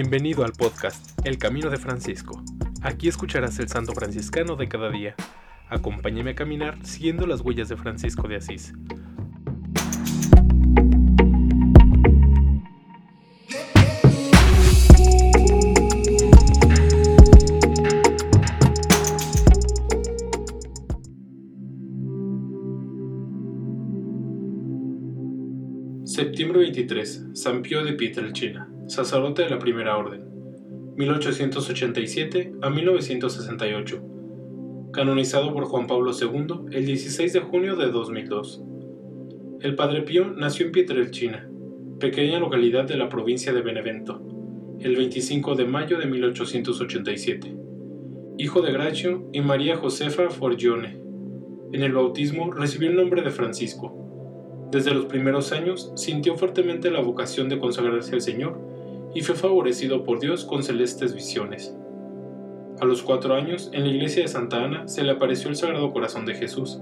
Bienvenido al podcast El Camino de Francisco. Aquí escucharás el santo franciscano de cada día. Acompáñame a caminar siguiendo las huellas de Francisco de Asís. Septiembre 23. San Pío de Pietrelcina, sacerdote de la Primera Orden. 1887 a 1968. Canonizado por Juan Pablo II el 16 de junio de 2002. El Padre Pío nació en Pietrelcina, pequeña localidad de la provincia de Benevento, el 25 de mayo de 1887. Hijo de Gracio y María Josefa Forgione. En el bautismo recibió el nombre de Francisco desde los primeros años sintió fuertemente la vocación de consagrarse al Señor y fue favorecido por Dios con celestes visiones. A los cuatro años, en la iglesia de Santa Ana se le apareció el Sagrado Corazón de Jesús,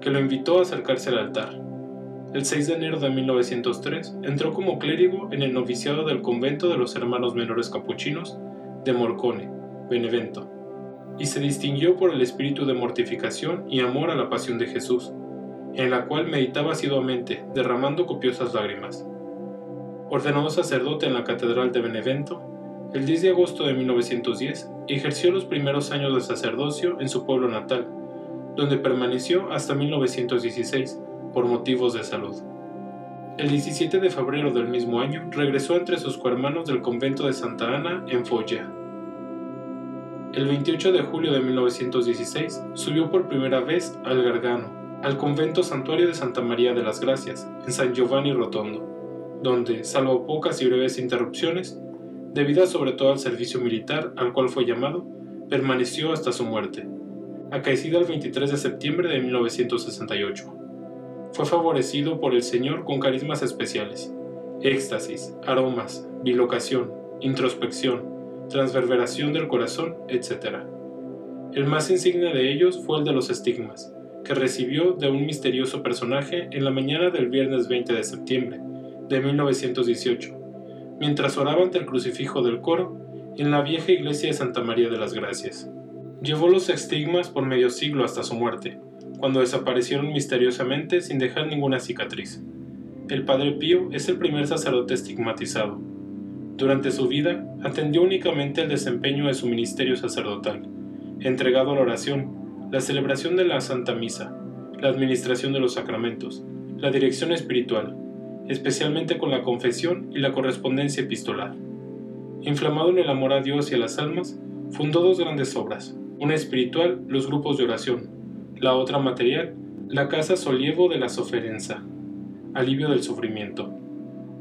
que lo invitó a acercarse al altar. El 6 de enero de 1903 entró como clérigo en el noviciado del convento de los hermanos menores capuchinos de Morcone, Benevento, y se distinguió por el espíritu de mortificación y amor a la pasión de Jesús, en la cual meditaba asiduamente, derramando copiosas lágrimas. Ordenado sacerdote en la Catedral de Benevento, el 10 de agosto de 1910 ejerció los primeros años de sacerdocio en su pueblo natal, donde permaneció hasta 1916 por motivos de salud. El 17 de febrero del mismo año regresó entre sus cohermanos del convento de Santa Ana en Foggia. El 28 de julio de 1916 subió por primera vez al Gargano, al convento santuario de Santa María de las Gracias, en San Giovanni Rotondo, donde, salvo pocas y breves interrupciones, debidas sobre todo al servicio militar al cual fue llamado, permaneció hasta su muerte, acaecida el 23 de septiembre de 1968. Fue favorecido por el Señor con carismas especiales, éxtasis, aromas, bilocación, introspección, transverberación del corazón, etc. El más insigne de ellos fue el de los estigmas, que recibió de un misterioso personaje en la mañana del viernes 20 de septiembre de 1918, mientras oraba ante el crucifijo del coro en la vieja iglesia de Santa María de las Gracias. Llevó los estigmas por medio siglo hasta su muerte, cuando desaparecieron misteriosamente sin dejar ninguna cicatriz. El Padre Pío es el primer sacerdote estigmatizado. Durante su vida atendió únicamente el desempeño de su ministerio sacerdotal, entregado a la oración la celebración de la Santa Misa, la administración de los sacramentos, la dirección espiritual, especialmente con la confesión y la correspondencia epistolar. Inflamado en el amor a Dios y a las almas, fundó dos grandes obras, una espiritual, los grupos de oración, la otra material, la Casa Solievo de la Soferenza, alivio del sufrimiento,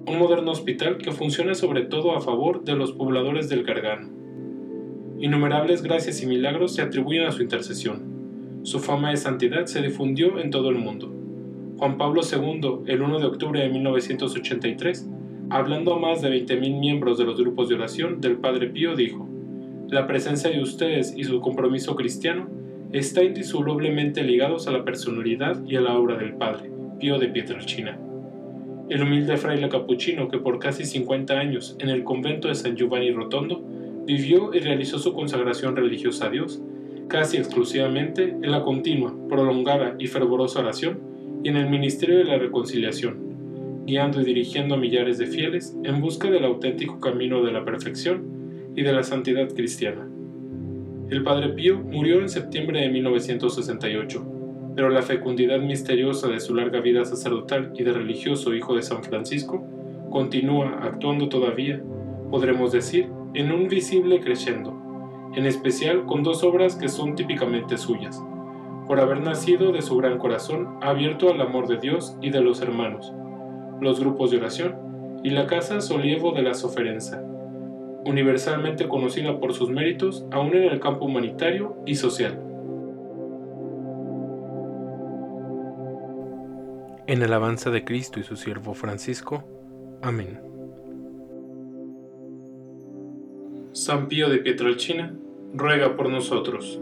un moderno hospital que funciona sobre todo a favor de los pobladores del Gargano. Innumerables gracias y milagros se atribuyen a su intercesión. Su fama de santidad se difundió en todo el mundo. Juan Pablo II, el 1 de octubre de 1983, hablando a más de 20.000 miembros de los grupos de oración del Padre Pío, dijo, La presencia de ustedes y su compromiso cristiano está indisolublemente ligados a la personalidad y a la obra del Padre, Pío de Pietrelcina. El humilde fraile capuchino que por casi 50 años en el convento de San Giovanni Rotondo vivió y realizó su consagración religiosa a Dios, casi exclusivamente en la continua, prolongada y fervorosa oración y en el ministerio de la reconciliación, guiando y dirigiendo a millares de fieles en busca del auténtico camino de la perfección y de la santidad cristiana. El Padre Pío murió en septiembre de 1968, pero la fecundidad misteriosa de su larga vida sacerdotal y de religioso hijo de San Francisco continúa actuando todavía, podremos decir, en un visible crescendo en especial con dos obras que son típicamente suyas, por haber nacido de su gran corazón abierto al amor de Dios y de los hermanos, los grupos de oración y la Casa Solievo de la Soferenza, universalmente conocida por sus méritos aún en el campo humanitario y social. En alabanza de Cristo y su siervo Francisco. Amén. San Pío de Pietrelcina ruega por nosotros.